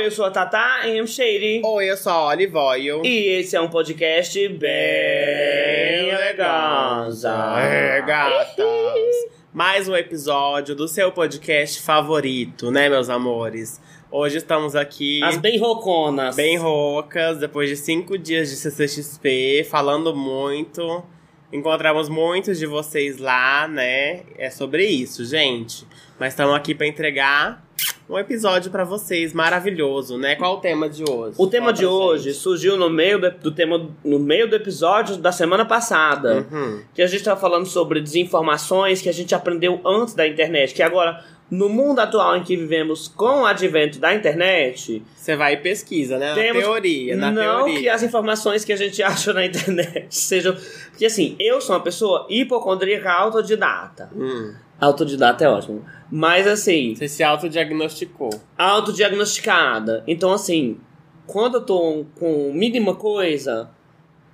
Oi, eu sou a Tata M. Shady. Oi, eu sou a Olive Oil. E esse é um podcast bem legosa. É, gatas. Mais um episódio do seu podcast favorito, né, meus amores? Hoje estamos aqui. As bem roconas. Bem roucas, depois de cinco dias de CCXP, falando muito. Encontramos muitos de vocês lá, né? É sobre isso, gente. Mas estamos aqui para entregar um episódio para vocês maravilhoso, né? Qual o tema de hoje? O tema Fala de hoje gente. surgiu no meio do, do tema no meio do episódio da semana passada, Uhum. que a gente estava falando sobre desinformações que a gente aprendeu antes da internet, que agora no mundo atual em que vivemos com o advento da internet, Você vai e pesquisa, né? Temos- Na teoria, na não teoria. que as informações que a gente acha na internet sejam. Porque assim, eu sou uma pessoa hipocondríaca autodidata. Hum. Autodidata é ótimo. Mas assim, Você se autodiagnosticou. autodiagnosticada. Então, assim, quando eu tô com mínima coisa,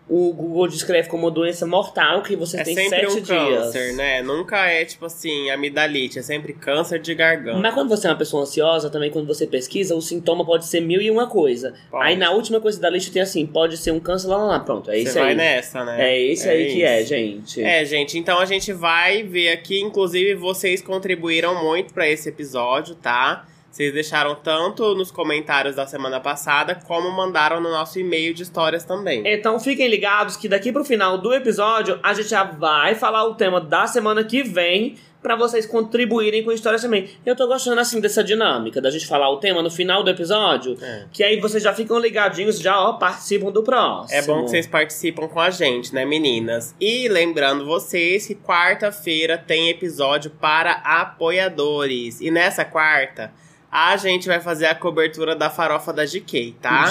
o Google descreve como doença mortal que você É tem sempre sete um dias. câncer, né? Nunca é tipo assim, amidalite, é sempre câncer de garganta. Mas quando você é uma pessoa ansiosa, também quando você pesquisa, o sintoma pode ser mil e uma coisa. Pode. Aí na última coisa da lista tem assim, pode ser um câncer lá, lá, lá. Pronto, é Você isso vai aí. nessa, né? É isso aí que é, isso. gente. É, gente, então a gente vai ver aqui, inclusive vocês contribuíram muito pra esse episódio, tá? Vocês deixaram tanto nos comentários da semana passada, como mandaram no nosso e-mail de histórias também. Então fiquem ligados que daqui pro final do episódio a gente já vai falar o tema da semana que vem pra vocês contribuírem com histórias também. Eu tô gostando assim dessa dinâmica da gente falar o tema no final do episódio, É. que aí vocês já ficam ligadinhos, já ó, participam do próximo. É bom que vocês participam com a gente, né, meninas? E lembrando vocês que quarta-feira tem episódio para apoiadores. E nessa quarta, a gente vai fazer a cobertura da farofa da GK, tá?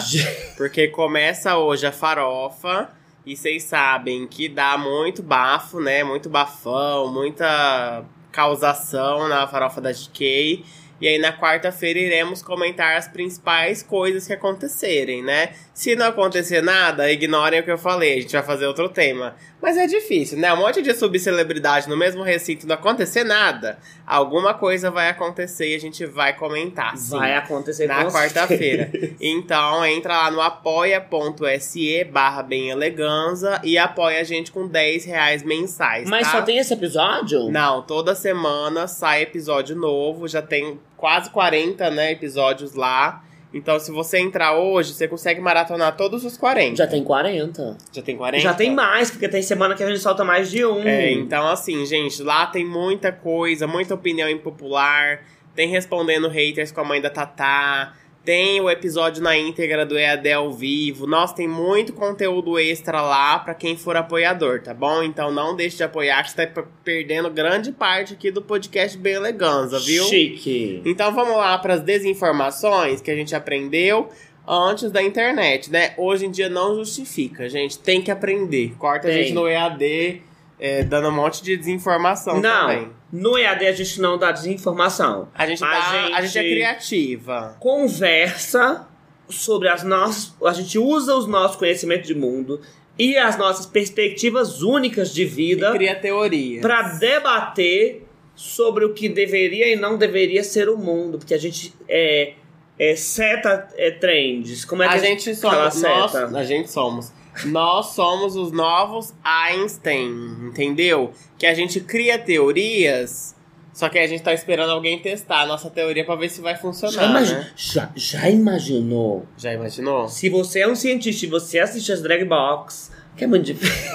Porque começa hoje a farofa. E vocês sabem que dá muito bafo, né? Muito bafão, muita causação na farofa da GK. E aí na quarta-feira iremos comentar as principais coisas que acontecerem, né? Se não acontecer nada, ignorem o que eu falei, a gente vai fazer outro tema. Mas é difícil, né? Um monte de subcelebridade no mesmo recinto não acontecer nada. Alguma coisa vai acontecer e a gente vai comentar. Sim Vai acontecer na quarta-feira. Então entra lá no apoia.se barra bem eleganza e apoia a gente com 10 reais mensais. Mas tá? só tem esse episódio? Não, toda semana sai episódio novo, já tem quase 40 né, episódios lá. Então, se você entrar hoje, você consegue maratonar todos os 40. Já tem 40. Já tem 40? Já tem mais, porque tem semana que a gente solta mais de um. É, então assim, gente, lá tem muita coisa, muita opinião impopular. Tem respondendo haters com a mãe da Tatá. Tem o episódio na íntegra do EAD ao vivo. Nossa, tem muito conteúdo extra lá pra quem for apoiador, tá bom? Então não deixe de apoiar, que você tá per- perdendo grande parte aqui do podcast Bem Eleganza, viu? Chique. Então vamos lá para as desinformações que a gente aprendeu antes da internet, né? Hoje em dia não justifica, gente. Tem que aprender. Corta a Tem. gente no EAD é, dando um monte de desinformação Não, também. no EAD a gente não dá desinformação. A gente, A dá- a gente- gente é criativa. Conversa sobre as nossas. A gente usa os nossos conhecimentos de mundo e as nossas perspectivas únicas de E vida cria teoria. para debater sobre o que deveria e não deveria ser o mundo. Porque a gente é. É seta é, trends. Como é que a gente fala somos. Nós, a gente somos. Nós somos os novos Einstein, entendeu? Que a gente cria teorias, só que a gente tá esperando alguém testar a nossa teoria pra ver se vai Já, funcionar. imagi- né? já, já imaginou? Já imaginou? Se você é um cientista e você assiste as drag box, que é muito difícil.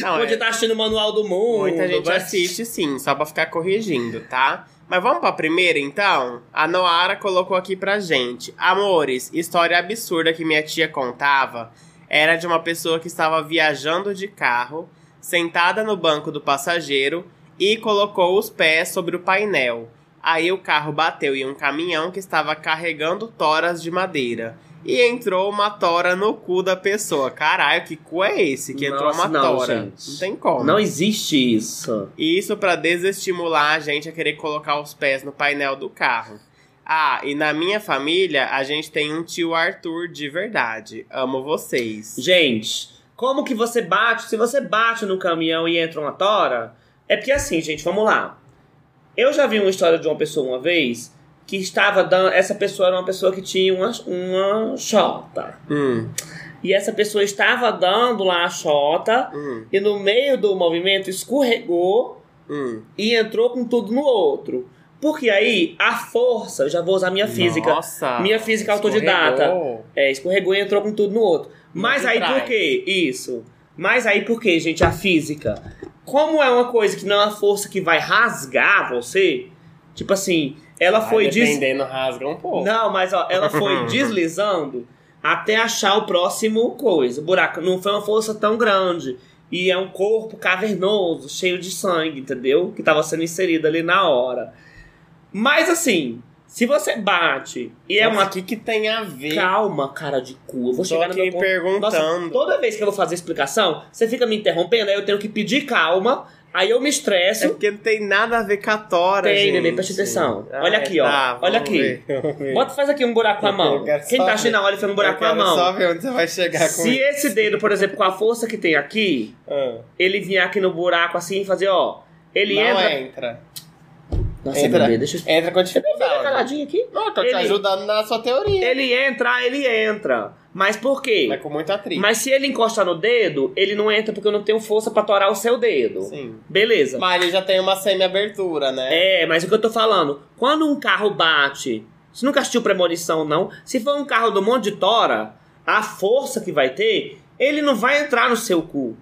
Não, Pode é- estar assistindo o manual do mundo. Muita gente vai- assiste sim, só pra ficar corrigindo, tá? Mas vamos pra primeira então? A Noara colocou aqui pra gente. Amores, história absurda que minha tia contava era de uma pessoa que estava viajando de carro, sentada no banco do passageiro e colocou os pés sobre o painel. Aí o carro bateu em um caminhão que estava carregando toras de madeira. E entrou uma tora no cu da pessoa. Caralho, que cu é esse? Que entrou Nossa, uma não, tora. gente. Não tem como. Não existe isso. Isso pra desestimular a gente a querer colocar os pés no painel do carro. Ah, e na minha família a gente tem um tio Arthur de verdade. Amo vocês. Gente, como que você bate? Se você bate no caminhão e entra uma tora, é porque assim, gente, vamos lá. Eu já vi uma história de uma pessoa uma vez que estava dando. Essa pessoa era uma pessoa que tinha uma, uma chota. Hum, E essa pessoa estava dando lá a chota hum, e no meio do movimento escorregou hum. e entrou com tudo no outro. Porque aí a força, eu já vou usar minha física. Nossa, minha física autodidata. escorregou. É, escorregou e entrou com tudo no outro. Mas de aí por quê? Isso. Mas aí por quê, gente? A física. Como é uma coisa que não é uma força que vai rasgar você, tipo assim, ela Vai foi des... dependendo, rasga um pouco. Não, mas ó, ela foi deslizando até achar o próximo coisa. O buraco não foi uma força tão grande. E é um corpo cavernoso, cheio de sangue, entendeu? Que tava sendo inserido ali na hora. Mas assim, se você bate e é Nossa, uma O que, que tem a ver? Calma, cara de cu. Eu vou Tô chegar no aqui meu ponto. perguntando. Nossa, toda vez que eu vou fazer explicação, você fica me interrompendo, aí eu tenho que pedir calma, aí eu me É estresso. porque não tem nada a ver com a tora, Tem, gente. neném, preste atenção. Ah, Olha aqui, ó. tá, Olha vamos aqui. ver. Bota, faz aqui um buraco com a mão. Quem tá assistindo na hora faz um buraco com a mão. só ver onde você vai chegar com Se isso. esse dedo, por exemplo, com a força que tem aqui, Ah, ele vier aqui no buraco assim e fazer, ó. Ele não entra. entra. Nossa, entra. bebê, deixa eu. Entra com Fica dificuldade. caladinho aqui. Não, tô te Ele- ajudando na sua teoria. Ele entra, ele entra. Mas por quê? Mas com muito atrito. Mas se ele encostar no dedo, ele não entra porque eu não tenho força pra torar o seu dedo. Sim. Beleza. Mas ele já tem uma semi-abertura, né? É, mas o que eu tô falando, quando um carro bate, você nunca assistiu Premonição, não? Se for um carro do monte de tora, a força que vai ter, ele não vai entrar no seu cu.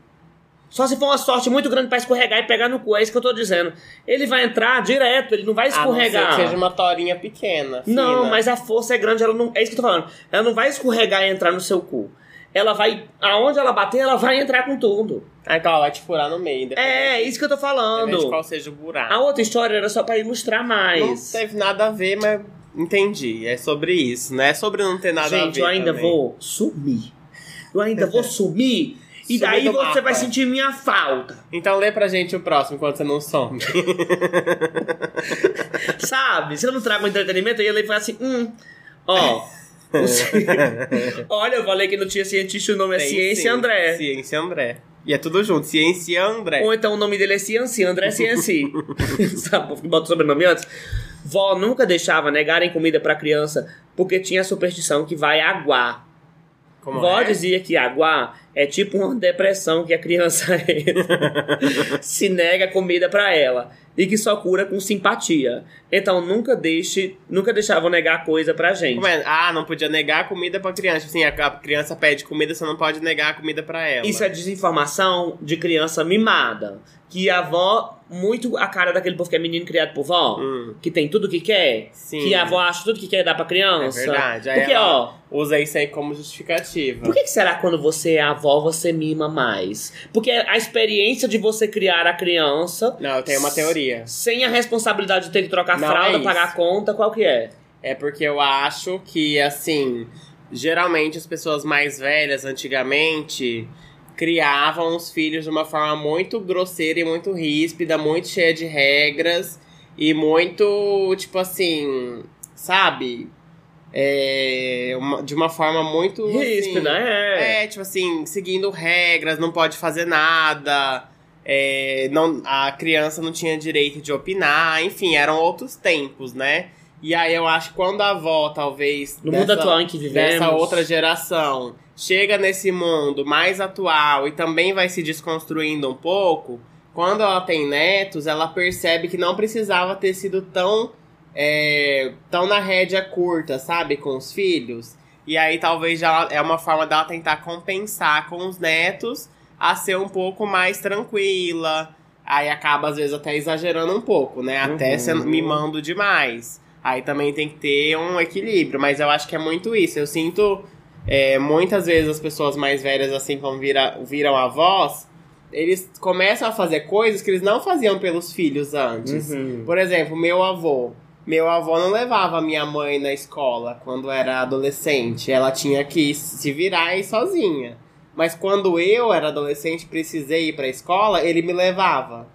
Só se for uma sorte muito grande pra escorregar e pegar no cu, é isso que eu tô dizendo. Ele vai entrar direto, ele não vai A não ser escorregar. que seja uma torinha pequena. Não, fina. mas a força é grande, ela não. É isso que eu tô falando. Ela não vai escorregar e entrar no seu cu. Ela vai. Aonde ela bater, ela vai entrar com tudo. Ah, então ela vai te furar no meio. É, é isso que eu tô falando. de qual seja o buraco. A outra história era só pra ilustrar Não mais. teve nada a ver, mas entendi. É sobre isso, não é sobre não ter nada a ver. Gente, eu ainda também. vou sumir. Eu ainda vou sumir. E daí você mapa. vai sentir minha falta. Então lê pra gente o próximo enquanto você não some. Sabe? Se eu não trago entretenimento, eu ia ler e falar assim: hum, ó. ci- Olha, eu falei que não tinha cientista, o nome é Tem Ciência sim, André. Ciência André. E é tudo junto, Ciência André. Ou então o nome dele é Cianci, André Cianci. Sabe, que bota o sobrenome antes? Vó nunca deixava negarem comida pra criança porque tinha a superstição que vai aguar. Como Vó é? dizia que aguar é tipo uma depressão que a criança se nega comida pra ela e que só cura com simpatia. Então nunca deixe, nunca deixavam negar coisa pra gente. Como é? Ah, não podia negar comida pra criança. Assim, a criança pede comida, você não pode negar a comida pra ela. Isso é desinformação de criança mimada. Que a avó, muito a cara daquele povo que é menino criado por vó, Hum, que tem tudo que quer, sim. que a avó acha tudo que quer dar pra É criança. verdade. Aí Porque, ela ó, usa isso aí como justificativa. por que, que será que quando você é avó, você mima mais? Porque a experiência de você criar a criança Não, eu tenho uma teoria. sem a responsabilidade de ter que trocar Não, fralda, é pagar a conta, qual que é? É porque eu acho que, assim, geralmente as pessoas mais velhas, antigamente, criavam os filhos de uma forma muito grosseira e muito ríspida, muito cheia de regras e muito, tipo assim, sabe? É, uma- de uma forma muito. Ríspida, assim, é. É, tipo assim, seguindo regras, não pode fazer nada. é, não, a criança não tinha direito de opinar, enfim, eram outros tempos, né? E aí eu acho que quando a avó, talvez. No mundo dessa- atual em que vivemos. dessa outra geração chega nesse mundo mais atual e também vai se desconstruindo um pouco, quando ela tem netos, ela percebe que não precisava ter sido tão, é, tão na rédea curta, sabe, com os filhos. E aí talvez já é uma forma dela tentar compensar com os netos a ser um pouco mais tranquila. Aí acaba, às vezes, até exagerando um pouco, né? Até Uhum. sendo, mimando demais. Aí também tem que ter um equilíbrio. Mas eu acho que é muito isso. Eu sinto é, muitas vezes as pessoas mais velhas, assim, quando vira, viram avós, eles começam a fazer coisas que eles não faziam pelos filhos antes. Uhum. Por exemplo, meu avô. Meu avô não levava minha mãe na escola quando era adolescente. Ela tinha que se virar e ir sozinha. Mas quando eu era adolescente precisei ir pra escola, ele me levava.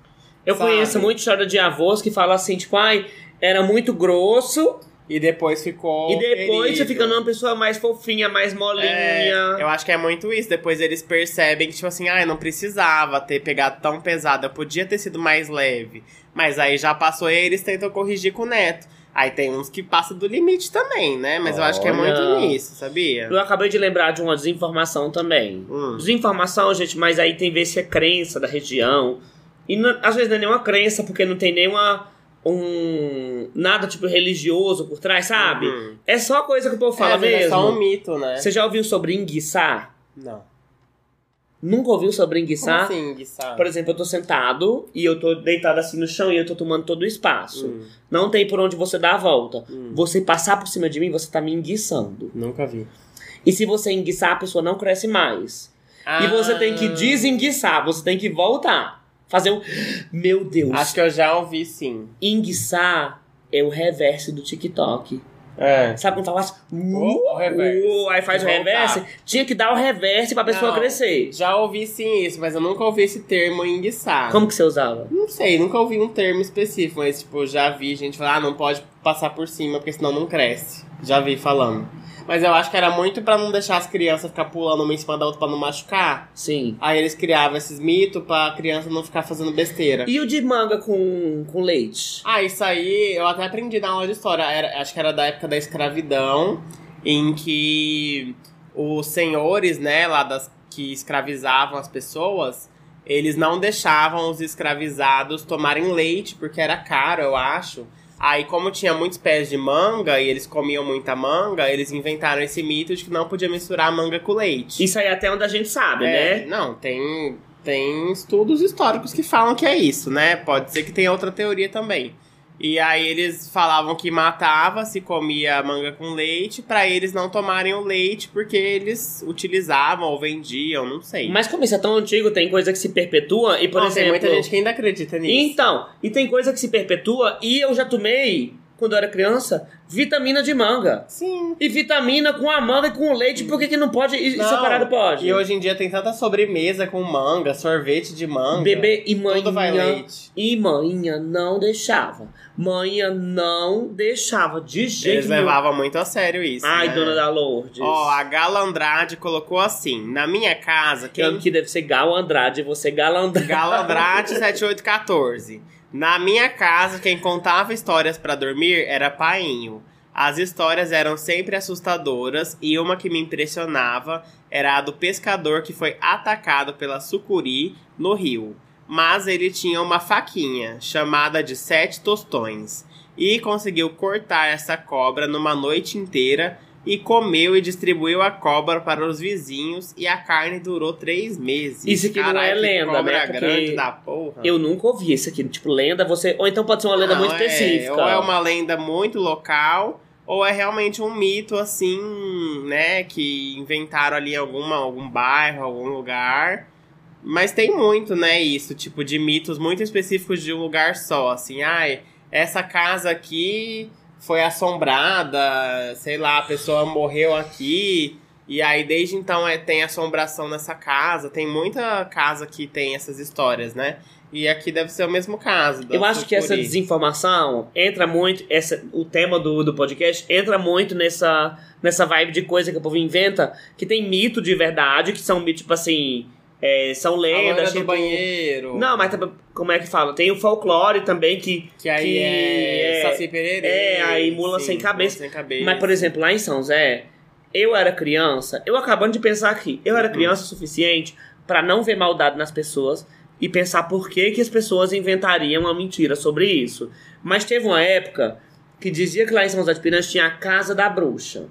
Eu Sabe? conheço muita história de avós que falam assim, tipo, ai, era muito grosso E depois ficou. e depois você ferido. fica numa pessoa mais fofinha, mais molinha. É, eu acho que é muito isso. Depois eles percebem que, tipo assim, ah, eu não precisava ter pegado tão pesado, eu podia ter sido mais leve. Mas aí já passou e eles tentam corrigir com o neto. Aí tem uns que passam do limite também, né? Mas eu acho que é muito Olha. nisso, sabia? Eu acabei de lembrar de uma desinformação também. Hum. Desinformação, gente, mas aí tem ver se é crença da região. E não- às vezes não é nenhuma crença, porque não tem nenhuma. Um, nada tipo religioso por trás, sabe? Uhum. É só coisa que o povo fala é, às vezes mesmo. É só um mito, né? Você já ouviu sobre enguiçar? Não. Nunca ouviu sobre Como enguiçar? assim, Guiçá? Por exemplo, eu tô sentado e eu tô deitado assim no chão e eu tô tomando todo o espaço. Hum, Não tem por onde você dar a volta. hum. Você passar por cima de mim, você tá me enguiçando. Nunca vi. E se você enguiçar, a pessoa não cresce mais. E você tem que Ah, desenguiçar, você tem que voltar. Fazer um. Meu Deus! Acho que eu já ouvi sim. Enguiçar é o reverse do TikTok. É. Sabe quando fala assim? O- o reverse. uh, aí faz o reverse? Tinha que dar o reverse pra pessoa Não. crescer. Já ouvi sim isso, mas eu nunca ouvi esse termo enguiçar. Como que você usava? Não sei, nunca ouvi um termo específico, mas tipo, já vi gente falar, ah, não pode passar por cima, porque senão não cresce. Já vi falando. Mas eu acho que era muito pra não deixar as crianças ficar pulando uma em cima da outra pra não machucar. Sim. Aí eles criavam esses mitos pra criança não ficar fazendo besteira. E o de manga com, com leite? Ah, isso aí eu até aprendi na aula de história. Era- acho que era da época da escravidão, em que os senhores, né, lá das que escravizavam as pessoas, eles não deixavam os escravizados tomarem leite, porque era caro, eu acho. Aí, como tinha muitos pés de manga e eles comiam muita manga, eles inventaram esse mito de que não podia misturar manga com leite. Isso aí é até onde a gente sabe, É, né? Não, tem, tem estudos históricos que falam que é isso, né? Pode ser que tenha outra teoria também. E aí eles falavam que matava se comia manga com leite pra eles não tomarem o leite porque eles utilizavam ou vendiam, não sei. Mas como isso é tão antigo, tem coisa que se perpetua e, por Nossa, exemplo... tem muita gente que ainda acredita nisso. Então, e tem coisa que se perpetua e eu já tomei, quando eu era criança, vitamina de manga. Sim. E vitamina com a manga e com o leite, por que, que não pode e Não, separado pode? E hoje em dia tem tanta sobremesa com manga, sorvete de manga. Bebê e Tudo vai leite. E manhã não deixava. Manhã não deixava de jeito Eles nenhum. levavam muito a sério isso. Ai, né? dona da Lourdes. Ó, a Gala Andrade colocou assim: na minha casa, que, quem que deve ser Gal Andrade, você Gala Andrade. Gala Andrade 7814. Na minha casa, quem contava histórias pra dormir era painho. As histórias eram sempre assustadoras e uma que me impressionava era a do pescador que foi atacado pela sucuri no rio. Mas ele tinha uma faquinha, chamada de sete tostões, e conseguiu cortar essa cobra numa noite inteira e comeu e distribuiu a cobra para os vizinhos e a carne durou três meses. Isso aqui não é lenda, cobra né? Porque grande da porra. Eu nunca ouvi isso aqui. Tipo, lenda, você. Ou então pode ser uma lenda Não, muito é, específica. Ou é uma lenda muito local, ou é realmente um mito assim, né? Que inventaram ali em alguma, algum bairro, algum lugar. Mas tem muito, né? Isso, tipo, de mitos muito específicos de um lugar só. Assim, ai, essa casa aqui foi assombrada, sei lá, a pessoa morreu aqui. E aí, desde então, é, tem assombração nessa casa. Tem muita casa que tem essas histórias, né? E aqui deve ser o mesmo caso. Eu acho que essa desinformação entra muito. Essa, o tema do, do podcast entra muito nessa, nessa vibe de coisa que o povo inventa, que tem mito de verdade, que são tipo assim. É, são lendas. do Tipo, banheiro. Não, mas também- como é que fala? Tem o folclore também que. Que aí que é, é- Saci Pererê. é, aí mula sim, sem cabeça. mula sem cabeça. Mas, por exemplo, lá em São Zé, eu era criança, eu acabando de pensar aqui, eu era Uhum. criança o suficiente pra não ver maldade nas pessoas e pensar por que, que as pessoas inventariam uma mentira sobre isso. Mas teve uma época que dizia que lá em São José de Piranhas tinha a casa da bruxa.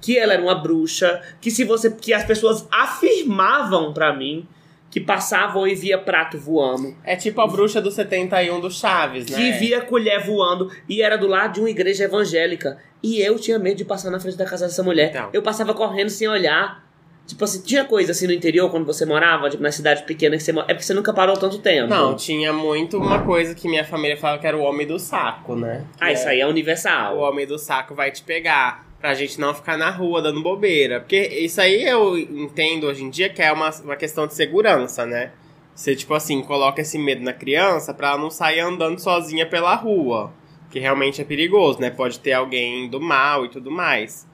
Que ela era uma bruxa, que se você. que as pessoas afirmavam pra mim que passavam e via prato voando. É tipo a bruxa do 71 do Chaves, né? Que via colher voando e era do lado de uma igreja evangélica. E eu tinha medo de passar na frente da casa dessa mulher. Então. Eu passava correndo sem olhar. Tipo assim, tinha coisa assim no interior quando você morava, tipo, na cidade pequena que você mora. É porque você nunca parou tanto tempo. Não, tinha muito uma coisa que minha família falava que era o homem do saco, né? Ah, Que isso é, aí é O universal. homem do saco vai te pegar. Pra gente não ficar na rua dando bobeira. Porque isso aí eu entendo hoje em dia que é uma, uma questão de segurança, né? Você, tipo assim, coloca esse medo na criança pra ela não sair andando sozinha pela rua. Que realmente é perigoso, né? Pode ter alguém do mal e tudo mais.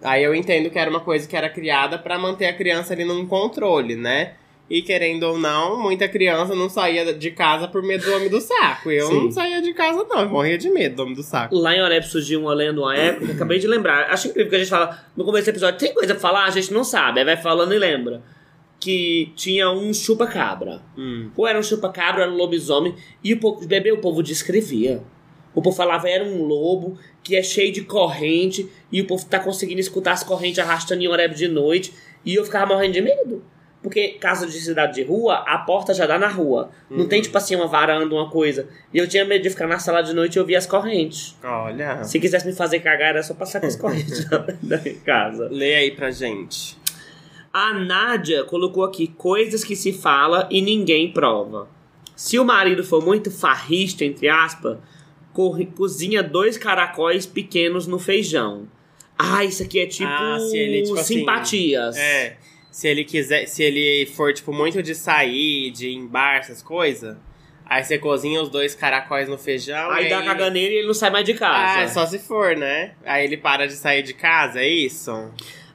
Aí eu entendo que era uma coisa que era criada pra manter a criança ali num controle, né? E querendo ou não, muita criança não saía de casa por medo do homem do saco. Eu Sim. não saía de casa, não. Eu morria de medo do homem do saco. Lá em Oreb surgiu uma lenda uma época, acabei de lembrar. Acho incrível que a gente fala no começo do episódio, tem coisa pra falar, a gente não sabe, aí vai falando e lembra. Que tinha um chupa-cabra. Hum. Ou era um chupa-cabra, era um lobisomem, e o povo, bebê, o povo descrevia. O povo falava era um lobo que é cheio de corrente, e o povo tá conseguindo escutar as correntes arrastando em Oreb de noite, e eu ficava morrendo de medo. Porque casa de cidade de rua, a porta já dá na rua. Não tem, tipo assim, uma varanda, uma coisa. E eu tinha medo de ficar na sala de noite e ouvir as correntes. Olha. Se quisesse me fazer cagar, era só passar com as correntes da casa. Lê aí pra gente. A Nádia colocou aqui coisas que se fala e ninguém prova. Se o marido for muito farrista, entre aspas, corre- cozinha dois caracóis pequenos no feijão. Ah, isso aqui é tipo, Ah, tipo assim, simpatias. É. Se ele quiser, se ele for, tipo, muito de sair, de ir em bar, essas coisas, aí você cozinha os dois caracóis no feijão. Aí e dá caganeira e ele não sai mais de casa. Ah, é só se for, né? Aí ele para de sair de casa, é isso?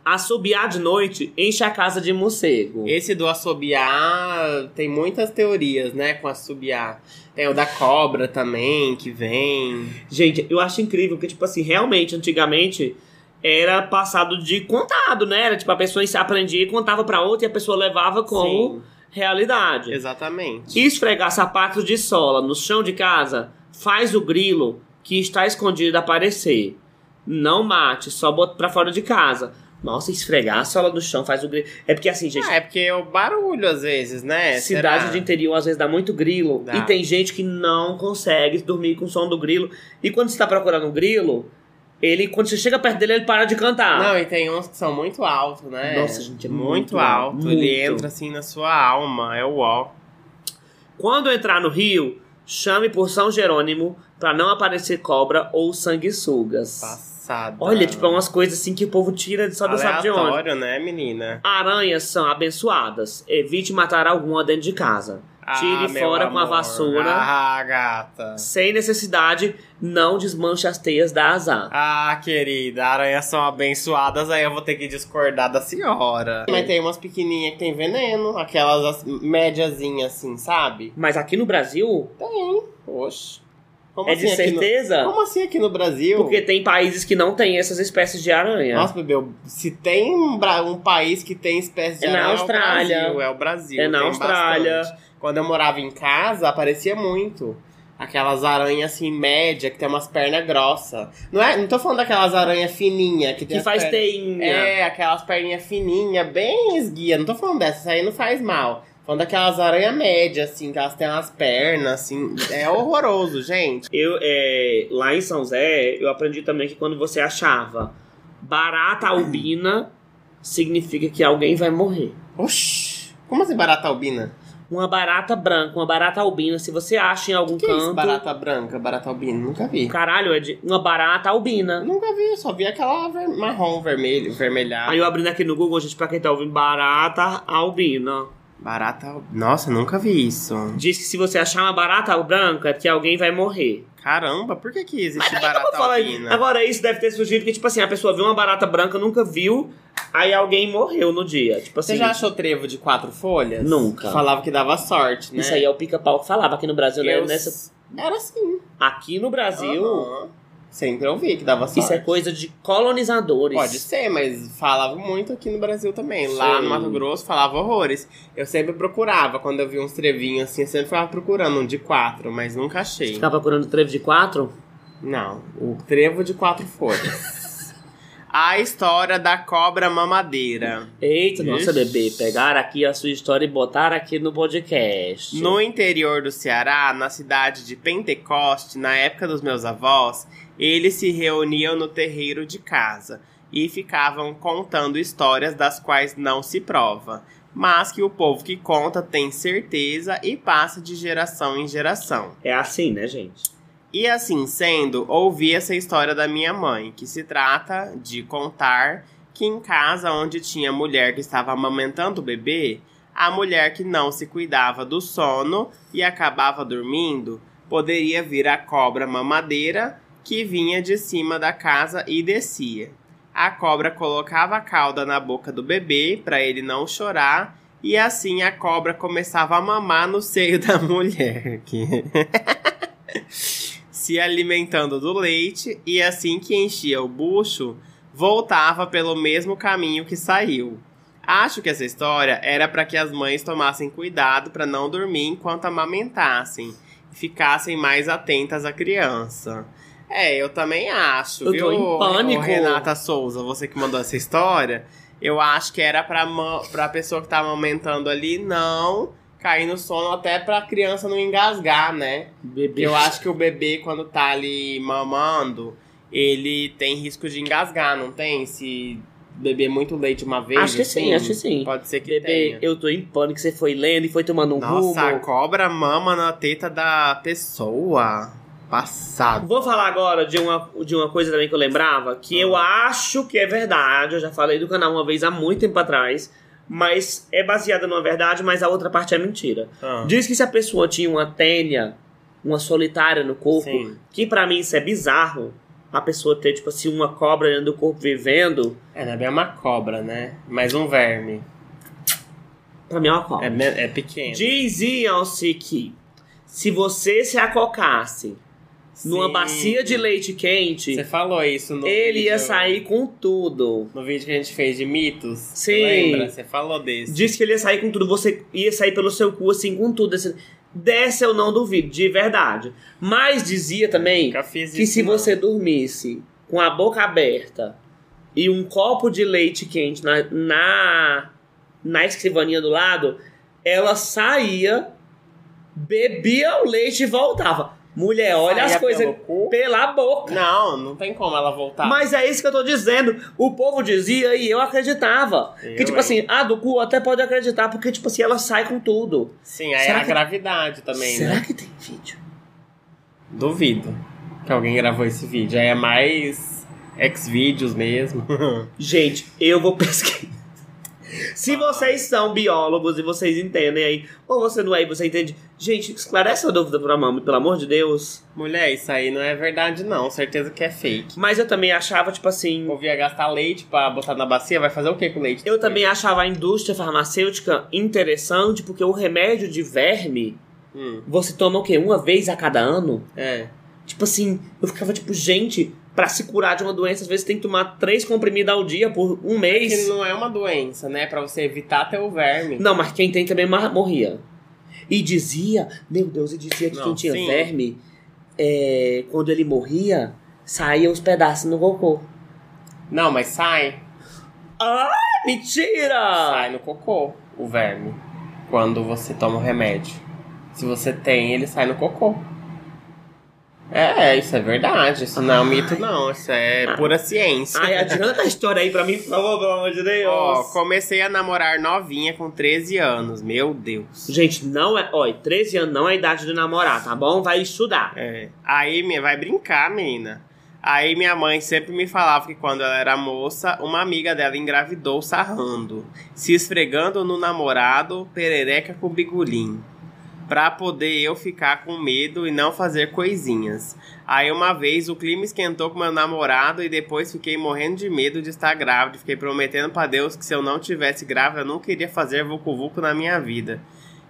Assobiar de noite enche a casa de morcego. Esse do assobiar tem muitas teorias, né? Com assobiar. Tem o da cobra também, que vem. Gente, eu acho incrível porque, tipo assim, realmente, antigamente era passado de contado, né? Era tipo, a pessoa aprendia e contava pra outra e a pessoa levava como Sim, realidade. exatamente. E esfregar sapatos de sola no chão de casa faz o grilo que está escondido aparecer. Não mate, só bota pra fora de casa. Nossa, esfregar a sola no chão faz o grilo. É porque assim, gente, Ah, é porque o barulho, às vezes, né? cidade Será? de interior às vezes dá muito grilo. Dá. E tem gente que não consegue dormir com o som do grilo. E quando você tá procurando um grilo, ele, quando você chega perto dele, ele para de cantar. Não, e tem uns que são muito altos, né? Nossa, gente, é muito, muito alto. alto, Ele muito. entra assim na sua alma, é o ó. Quando entrar no rio, chame por São Jerônimo pra não aparecer cobra ou sanguessugas. Passada. Olha, tipo, é umas coisas assim que o povo tira só do sabe de onde. Né, menina? Aranhas são abençoadas. Evite matar alguma dentro de casa. Tire Ah, fora com a vassoura. Ah, gata. Sem necessidade, não desmanche as teias da azar. Ah, querida, aranhas são abençoadas, aí eu vou ter que discordar da senhora. Mas tem umas pequenininhas que tem veneno, aquelas as- médiazinhas assim, sabe? Mas aqui no Brasil, Tem. Oxe. Como é de assim aqui no- certeza? Como assim aqui no Brasil? Porque tem países que não têm essas espécies de aranha. Nossa, bebê, se tem um, bra- um país que tem espécie de É na aranha, Austrália. É o Brasil. É o Brasil. É na tem Austrália. bastante. Quando eu morava em casa, aparecia muito. Aquelas aranhas assim, média, que tem umas pernas grossas. Não, é, não tô falando daquelas aranhas fininhas que tem que faz pernas- teinha. É, aquelas perninhas fininhas, bem esguia. Não tô falando dessas, isso aí não faz mal. Tô falando daquelas aranhas médias, assim, que elas têm umas pernas, assim. É horroroso, gente. Eu, é, lá em São Zé, eu aprendi também que quando você achava barata albina, significa que alguém vai morrer. Oxi. Como assim barata albina? Uma barata branca, uma barata albina, se você acha em algum que é canto. isso, barata branca, barata albina? Nunca vi. Caralho, é de uma barata albina. Nunca vi, só vi aquela ver- marrom, vermelho, vermelhada. Aí eu abrindo aqui no Google, gente, pra quem tá ouvindo, barata albina. Barata. Nossa, nunca vi isso. Diz que se você achar uma barata branca, é que alguém vai morrer. Caramba, por que que existe Mas barata albina? Agora, isso deve ter surgido porque, tipo assim, a pessoa viu uma barata branca, nunca viu, aí alguém morreu no dia. Tipo assim, Você já achou trevo de quatro folhas? Nunca. Falava que dava sorte, né? isso aí é o pica-pau que falava aqui no Brasil, né? Eu- Nessa... Era assim. Aqui no Brasil, Aham. Sempre ouvi que dava sorte. isso é coisa de colonizadores. Pode ser, mas falava muito aqui no Brasil também. Lá Sim. no Mato Grosso falava horrores. Eu sempre procurava, quando eu via uns trevinhos assim, eu sempre ficava procurando um de quatro, mas nunca achei. Ficar procurando trevo de quatro? Não, o trevo de quatro folhas. A história da cobra mamadeira. Eita, nossa, Ixi. bebê. Pegaram aqui a sua história e botaram aqui no podcast. No interior do Ceará, na cidade de Pentecoste, na época dos meus avós, eles se reuniam no terreiro de casa e ficavam contando histórias das quais não se prova, mas que o povo que conta tem certeza e passa de geração em geração. É assim, né, gente? E assim sendo, ouvi essa história da minha mãe, que se trata de contar que em casa onde tinha mulher que estava amamentando o bebê, a mulher que não se cuidava do sono e acabava dormindo, poderia vir a cobra mamadeira que vinha de cima da casa e descia. A cobra colocava a cauda na boca do bebê para ele não chorar E assim a cobra começava a mamar no seio da mulher. Se alimentando do leite e assim que enchia o bucho, voltava pelo mesmo caminho que saiu. Acho que essa história era para que as mães tomassem cuidado para não dormir enquanto amamentassem e ficassem mais atentas à criança. É, eu também acho, Eu viu, tô em pânico. Renata Souza, você que mandou essa história. Eu acho que era pra, ma- pra pessoa que tá amamentando ali não cair no sono até pra criança não engasgar, né? Bebê. Eu acho que o bebê, quando tá ali mamando, ele tem risco de engasgar, não tem? Se beber muito leite uma vez. Acho que assim, sim, acho que sim. Pode ser que Bebê, tenha. eu tô em pânico. Você foi lendo e foi tomando um Nossa, a rumo. cobra mama na teta da pessoa. Passado. Vou falar agora de uma, de uma coisa também que eu lembrava, que eu Ah. acho que é verdade. Eu já falei do canal uma vez há muito tempo atrás. Mas é baseada numa verdade, mas a outra parte é mentira. Ah, Diz que se a pessoa tinha uma tênia, uma solitária no corpo, Sim. que pra mim isso é bizarro. A pessoa ter, tipo assim, uma cobra dentro do corpo vivendo, É, não é bem uma cobra, né? Mais um verme. pra mim é uma cobra. É, é pequeno. Diziam-se que se você se acocasse numa Sim. bacia de leite quente, Você falou isso no ele ia vídeo- sair com tudo. No vídeo que a gente fez de mitos. Você Sim. Lembra? Você falou desse. Diz que ele ia sair com tudo, você ia sair pelo seu cu assim com tudo. Assim. Dessa eu não duvido, de verdade. Mas dizia também que se não. você dormisse com a boca aberta e um copo de leite quente na, na, na escrivaninha do lado, ela saía, bebia o leite e voltava. Mulher, olha Saía as coisas pela boca. Não, não tem como ela voltar. Mas é isso que eu tô dizendo. O povo dizia e eu acreditava. Eu, que tipo hein? assim, ah, do cu até pode acreditar, porque tipo assim, ela sai com tudo. Sim, aí Será é a que- gravidade também, Será né? que tem vídeo? Duvido que alguém gravou esse vídeo. Aí é mais ex-vídeos mesmo. Gente, eu vou pesquisar. Se vocês são biólogos e vocês entendem aí, ou você não é e você entende, gente, esclarece a dúvida pra mami, pelo amor de Deus. Mulher, isso aí não é verdade, não. Certeza que é fake. Mas eu também achava, tipo assim, O povo ia gastar leite pra botar na bacia, vai fazer o que com leite? eu também achava a indústria farmacêutica interessante, porque o remédio de verme, Hum, você toma o quê? Uma vez a cada ano? é. Tipo assim, eu ficava tipo, gente, pra se curar de uma doença, às vezes tem que tomar três comprimidos ao dia por um Que mês. não é uma doença, né? Pra você evitar ter o verme. Não, mas quem tem também morria. E dizia, meu Deus, e dizia que Não, quem tinha sim. verme, é, quando ele morria, saía os pedaços no cocô. Não, mas sai. Ah, mentira! Sai no cocô o verme. Quando você toma o remédio. Se você tem, ele sai no cocô. É, isso é verdade. Isso não é um mito, não. Isso é pura ciência. Ai, adianta a história aí pra mim, por favor, pelo amor de Deus. Ó, comecei a namorar novinha com 13 anos. Meu Deus. Gente, não é. Olha, 13 anos não é a idade de namorar, tá bom? Vai estudar. É. Aí minha, vai brincar, menina. Aí minha mãe sempre me falava que quando ela era moça, uma amiga dela engravidou sarrando, se esfregando no namorado, perereca com bigulim. Pra poder eu ficar com medo e não fazer coisinhas. Aí uma vez o clima esquentou com meu namorado e depois fiquei morrendo de medo de estar grávida. Fiquei prometendo pra Deus que se eu não tivesse grávida, eu não queria fazer vucu vucu na minha vida.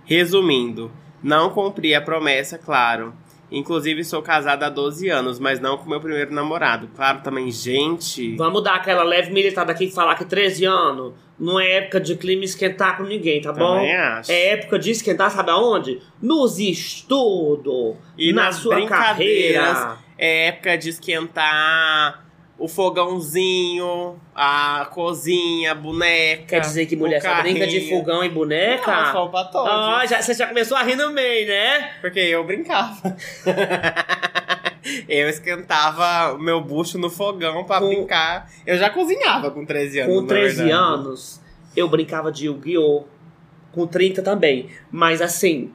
Resumindo, não cumpri a promessa, claro. Inclusive sou casada há 12 anos, mas não com meu primeiro namorado. Claro, também, gente. Vamos dar aquela leve militada aqui e falar que 13 anos não é época de clima esquentar com ninguém, tá bom? Também acho. É época de esquentar, sabe aonde? Nos estudos. E na nas sua brincadeiras. carreira. É época de esquentar o fogãozinho, a cozinha, a boneca. Quer dizer que mulher o só brinca de fogão e boneca? Não, só pra todos. Ah, já, você já começou a rir no meio, né? Porque eu brincava. eu esquentava o meu bucho no fogão pra Com- brincar. Eu já cozinhava com 13 anos. Com na 13 verdade. anos, eu brincava de Yu-Gi-Oh! Com 30 também. Mas assim,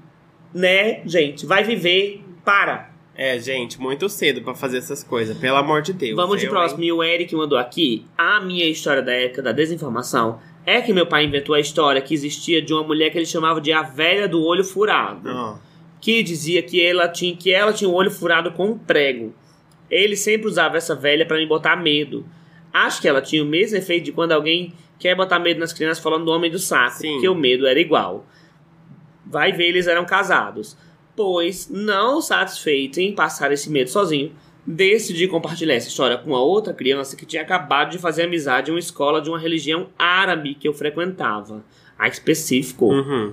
né, gente, vai viver, para. É, gente, muito cedo pra fazer essas coisas, pelo amor de Deus. Vamos de próximo. E o Eric mandou aqui. A minha história da época da desinformação é que meu pai inventou a história que existia de uma mulher que ele chamava de a velha do olho furado. Ó, Que dizia que ela tinha, que ela tinha o olho furado com um prego. Ele sempre usava essa velha pra me botar medo. Acho que ela tinha o mesmo efeito de quando alguém quer botar medo nas crianças falando do homem do saco, Sim. porque o medo era igual. Vai ver, eles eram casados. Pois, não satisfeito em passar esse medo sozinho, decidi compartilhar essa história com a outra criança que tinha acabado de fazer amizade em uma escola de uma religião árabe que eu frequentava. A específico. Uhum.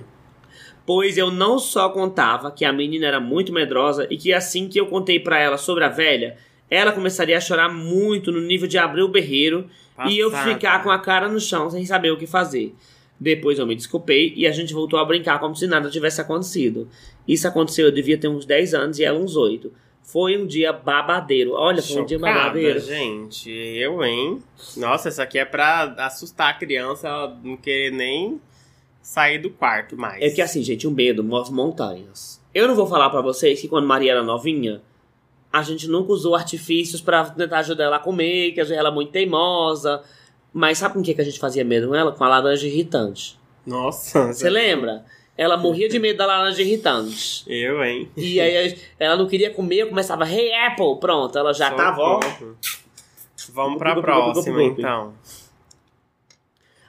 Pois eu não só contava que a menina era muito medrosa e que assim que eu contei pra ela sobre a velha, ela começaria a chorar muito no nível de abrir o berreiro e eu Passada. ficar com a cara no chão sem saber o que fazer. Depois eu me desculpei e a gente voltou a brincar como se nada tivesse acontecido. Isso aconteceu, eu devia ter uns 10 anos e ela uns 8. Foi um dia babadeiro. Olha, foi um dia Chocada, babadeiro. gente. Eu, hein? Nossa, isso aqui é pra assustar a criança, ela não querer nem sair do quarto mais. É que assim, gente, o medo move montanhas. Eu não vou falar pra vocês que quando Maria era novinha, a gente nunca usou artifícios pra tentar ajudar ela a comer, que às vezes ela é muito teimosa. Mas sabe com o que que a gente fazia medo com ela? Com a laranja irritante. Nossa. Você lembra? Ela morria de medo da laranja irritante. Eu, hein? E aí ela não queria comer, eu começava, hey Apple, pronto, ela já tava, ó. Vamos pra próxima, então.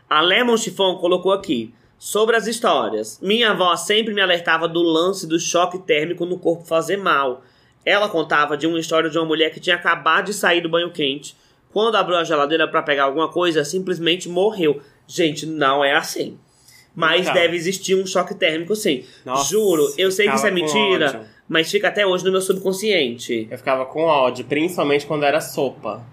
A Lemon Chiffon colocou aqui. Sobre as histórias. Minha avó sempre me alertava do lance do choque térmico no corpo fazer mal. Ela contava de uma história de uma mulher que tinha acabado de sair do banho quente. Quando abriu a geladeira pra pegar alguma coisa, simplesmente morreu. Gente, não é assim. Mas Então. deve existir um choque térmico sim. Nossa, Juro, eu sei que isso é mentira, ódio. mas fica até hoje no meu subconsciente. Eu ficava com ódio, principalmente quando era sopa.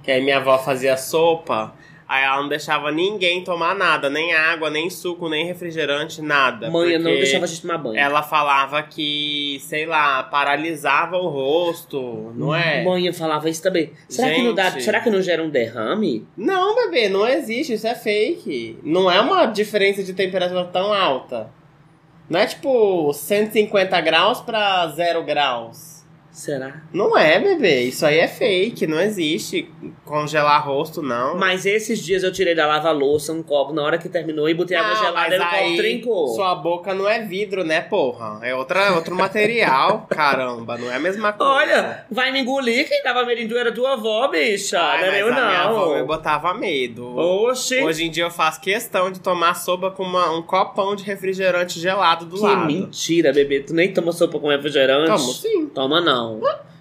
Que aí minha avó fazia sopa, aí ela não deixava ninguém tomar nada, nem água, nem suco, nem refrigerante, nada. Mãe, eu não deixava a gente tomar banho. Ela falava que, sei lá, paralisava o rosto, não é? Mãe, eu falava isso também. Será que, não dá, Gente. será que não gera um derrame? Não, bebê, não existe, isso é fake. Não é uma diferença de temperatura tão alta. Não é tipo 150 graus pra 0 graus. Será? Não é, bebê. Isso aí é fake. Não existe congelar rosto, não. Mas esses dias eu tirei da lava-louça um copo na hora que terminou e botei água Não, gelada e o copo trincou. Sua boca não é vidro, né, porra? É outra, outro material, caramba. Não é a mesma coisa. Olha, vai me engolir quem tava medo era tua avó, bicha. Ai, não era eu a minha avó não. botava medo. Oxi. Hoje em dia eu faço questão de tomar sopa com uma- um copão de refrigerante gelado do que lado. mentira, bebê. Tu nem toma sopa com refrigerante? Tomo sim. Toma não.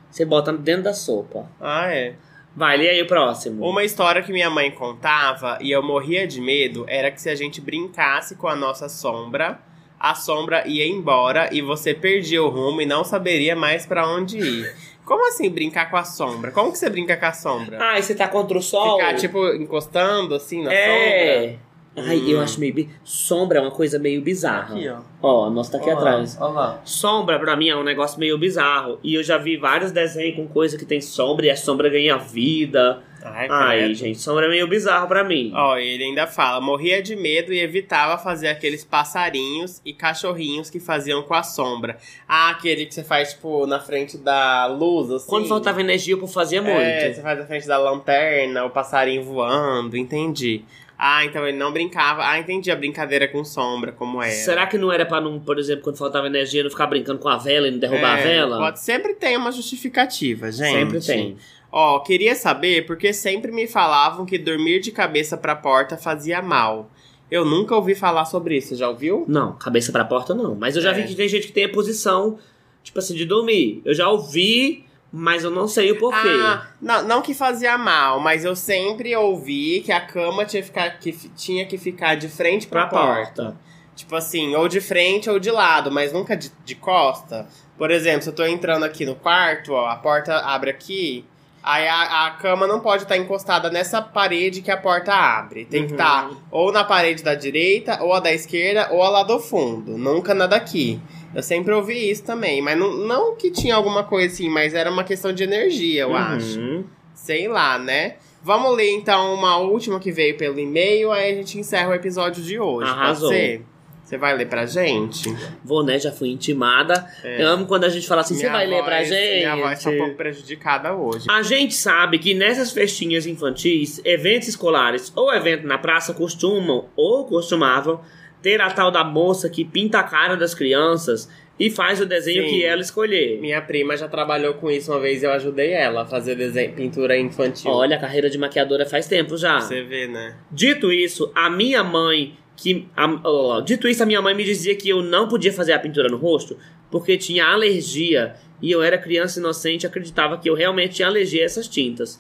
Você bota dentro da sopa. Ah, é. Vai, lê aí o próximo. Uma história que minha mãe contava e eu morria de medo era que se a gente brincasse com a nossa sombra, a sombra ia embora e você perdia o rumo e não saberia mais pra onde ir. Como assim brincar com a sombra? Como que você brinca com a sombra? Ah, e você tá contra o sol? Ficar, tipo, encostando assim na sombra? É. Ai, eu Hum. acho meio. bi- Sombra é uma coisa meio bizarra. Aqui, ó. Ó, a nossa tá aqui Ó lá, atrás. Ó lá. Sombra, pra mim, é um negócio meio bizarro. E eu já vi vários desenhos com coisa que tem sombra e a sombra ganha vida. Ai, Ai, gente, sombra é meio bizarro pra mim. Ó, ele ainda fala, morria de medo e evitava fazer aqueles passarinhos e cachorrinhos que faziam com a sombra. Ah, aquele que você faz, tipo, na frente da luz, assim. Quando faltava energia, eu fazia muito. É, você faz na frente da lanterna, o passarinho voando, entendi. Ah, então ele não brincava. Ah, entendi a brincadeira com sombra, como era. Será que não era pra não, por exemplo, quando faltava energia, não ficar brincando com a vela e não derrubar É, a vela? Pode, sempre tem uma justificativa, gente. Sempre tem. Ó, queria saber porque sempre me falavam que dormir de cabeça pra porta fazia mal. Eu nunca ouvi falar sobre isso, já ouviu? Não, cabeça pra porta não. Mas eu já É. vi que tem gente que tem a posição, tipo assim, de dormir. Eu já ouvi, mas eu não sei o porquê. Ah, não, não que fazia mal, mas eu sempre ouvi que a cama tinha, que ficar, que tinha que ficar de frente pra, pra porta. porta. Tipo assim, ou de frente ou de lado, mas nunca de, de costa. Por exemplo, se eu tô entrando aqui no quarto, ó, a porta abre aqui, aí a, a cama não pode estar encostada nessa parede que a porta abre. Tem que Uhum. estar ou na parede da direita, ou a da esquerda, ou a lá do fundo. Nunca na daqui. Eu sempre ouvi isso também, mas não, não que tinha alguma coisa assim, mas era uma questão de energia, eu Uhum. acho. Sei lá, né? Vamos ler então uma última que veio pelo e-mail, aí a gente encerra o episódio de hoje. Arrasou. Pode ser? Você vai ler pra gente? Vou, né? Já fui intimada. É. Eu amo quando a gente fala assim, você vai ler pra voz- gente? Minha voz tá um pouco prejudicada hoje. A gente sabe que nessas festinhas infantis, eventos escolares ou evento na praça costumam ou costumavam ter a tal da moça que pinta a cara das crianças e faz o desenho Sim. que ela escolher. Minha prima já trabalhou com isso uma vez e eu ajudei ela a fazer desenho, pintura infantil. Olha, a carreira de maquiadora faz tempo já. Você vê, né? Dito isso, a minha mãe que a- ó, dito isso, a minha mãe me dizia que eu não podia fazer a pintura no rosto porque tinha alergia e eu era criança inocente e acreditava que eu realmente tinha alergia a essas tintas.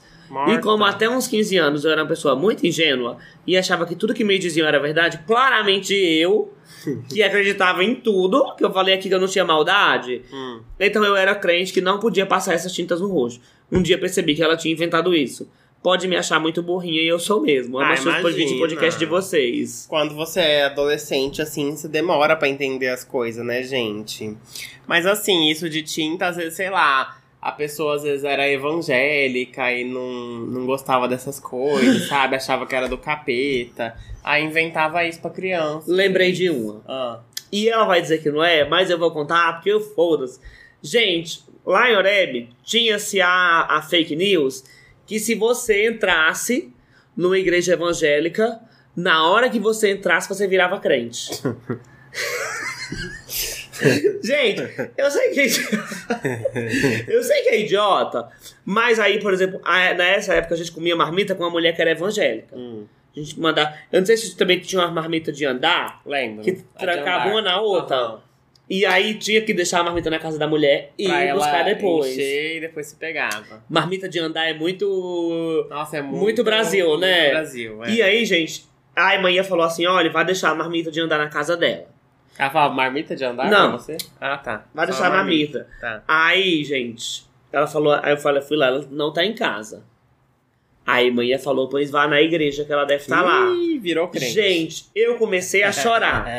E como até uns 15 anos eu era uma pessoa muito ingênua e achava que tudo que me diziam era verdade, claramente eu, que acreditava em tudo, que eu falei aqui que eu não tinha maldade, Hum. então eu era crente que não podia passar essas tintas no rosto. Um dia percebi que ela tinha inventado isso. Pode me achar muito burrinha e eu sou mesmo. Ah, Amo ah, imagina. podcast de vocês. Quando você é adolescente, assim, você demora pra entender as coisas, né, gente? Mas assim, isso de tinta, às vezes, sei lá, a pessoa às vezes era evangélica e não, não gostava dessas coisas, sabe? Achava que era do capeta. Aí inventava isso pra criança. Lembrei de uma. Ah. E ela vai dizer que não é, mas eu vou contar porque eu foda-se. Gente, lá em Oreb tinha-se a, a fake news que se você entrasse numa igreja evangélica, na hora que você entrasse, você virava crente. Gente, eu sei que eu sei que é idiota, mas aí, por exemplo, nessa época a gente comia marmita com uma mulher que era evangélica. Hum. A gente mandava. Eu não sei se também tinha uma marmita de andar, Lembro. que trancava uma na outra. Aham. E aí tinha que deixar a marmita na casa da mulher e Pra ir buscar depois. encher e depois se pegava. Marmita de andar é muito. Nossa, é muito, Muito Brasil, muito né? Brasil, é. E aí, gente, a mãe falou assim: olha, vai deixar a marmita de andar na casa dela. Ela falava marmita de andar Não. pra você? Ah, tá. Vai deixar a marmita. Tá. Aí, gente, ela falou, aí eu falei, fui lá, ela não tá em casa. Aí mãe falou, pois vá na igreja que ela deve estar lá. Ih, virou crente. Gente, eu comecei a chorar.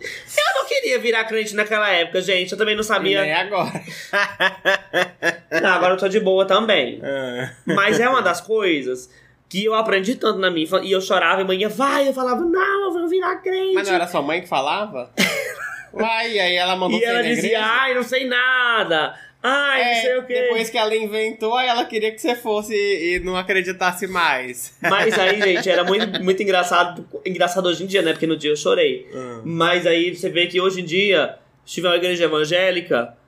eu não queria virar crente naquela época, gente. Eu também não sabia. nem agora. Não, agora eu tô de boa também. Ah. Mas é uma das coisas que eu aprendi tanto na minha infância. E eu chorava e mãe ia, vai. Eu falava, não, eu vou virar crente. Mas não era sua mãe que falava? Uai, aí ela mandou e ela dizia, igreja? ai, não sei nada. Ai, não É, sei o quê. Depois que ela inventou, ela queria que você fosse e não acreditasse mais. Mas aí, gente, era muito, muito engraçado. Engraçado hoje em dia, né? Porque no dia eu chorei. Hum. Mas aí você vê que hoje em dia, se tiver uma igreja evangélica.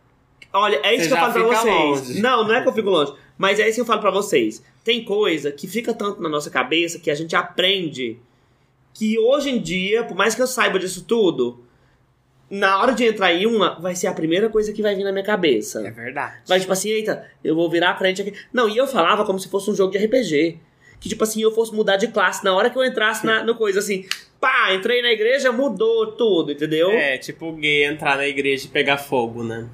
Olha, é isso Você que eu falo pra vocês. longe. Não, não é que eu fico longe. Mas é isso que eu falo pra vocês. Tem coisa que fica tanto na nossa cabeça que a gente aprende que hoje em dia, por mais que eu saiba disso tudo, na hora de entrar em uma, vai ser a primeira coisa que vai vir na minha cabeça. É verdade. Vai tipo assim, eita, eu vou virar crente aqui. Não, e eu falava como se fosse um jogo de RPG. Que tipo assim, eu fosse mudar de classe na hora que eu entrasse na, no coisa assim. Pá, entrei na igreja, mudou tudo, entendeu? É, tipo gay entrar na igreja e pegar fogo, né?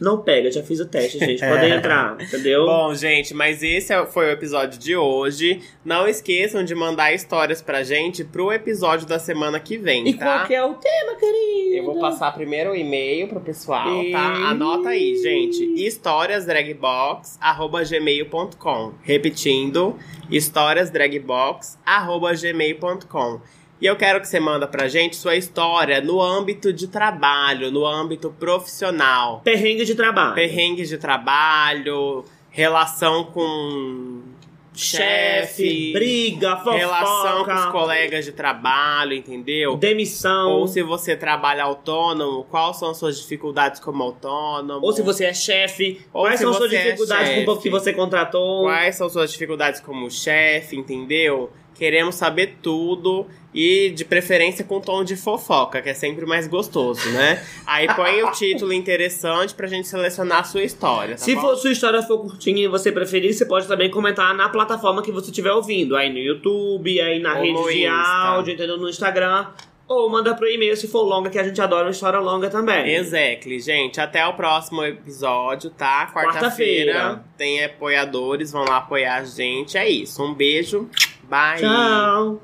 Não pega, já fiz o teste, gente. Podem entrar, entendeu? Bom, gente, mas esse é- foi o episódio de hoje. Não esqueçam de mandar histórias pra gente pro episódio da semana que vem, e tá? qual que é o tema, querido? Eu vou passar primeiro o e-mail pro pessoal, E- tá? Anota aí, gente. historiasdragbox@gmail.com. Repetindo, historiasdragbox@gmail.com. E eu quero que você manda pra gente sua história no âmbito de trabalho, no âmbito profissional. Perrengue de trabalho. Perrengues de trabalho, relação com Chefe, briga, fofoca, relação com os colegas de trabalho, entendeu? demissão. Ou se você trabalha autônomo, quais são as suas dificuldades como autônomo? Ou se você é chefe, Ou quais são suas você é dificuldades com o povo chefe. que você contratou? Quais são suas dificuldades como chefe, entendeu? Queremos saber tudo e de preferência com tom de fofoca, que é sempre mais gostoso, né? Aí põe o título interessante pra gente selecionar a sua história, tá Se bom? for, sua história for curtinha e você preferir, você pode também comentar na plataforma que você estiver ouvindo. Aí no YouTube, aí na Ou rede de áudio, entendeu? No Instagram. Ou manda pro e-mail se for longa, que a gente adora uma história longa também. Exactly, gente. Até o próximo episódio, tá? Quarta-feira. Quarta-feira. Tem apoiadores, vão lá apoiar a gente. É isso. Um beijo. Bye. Tchau.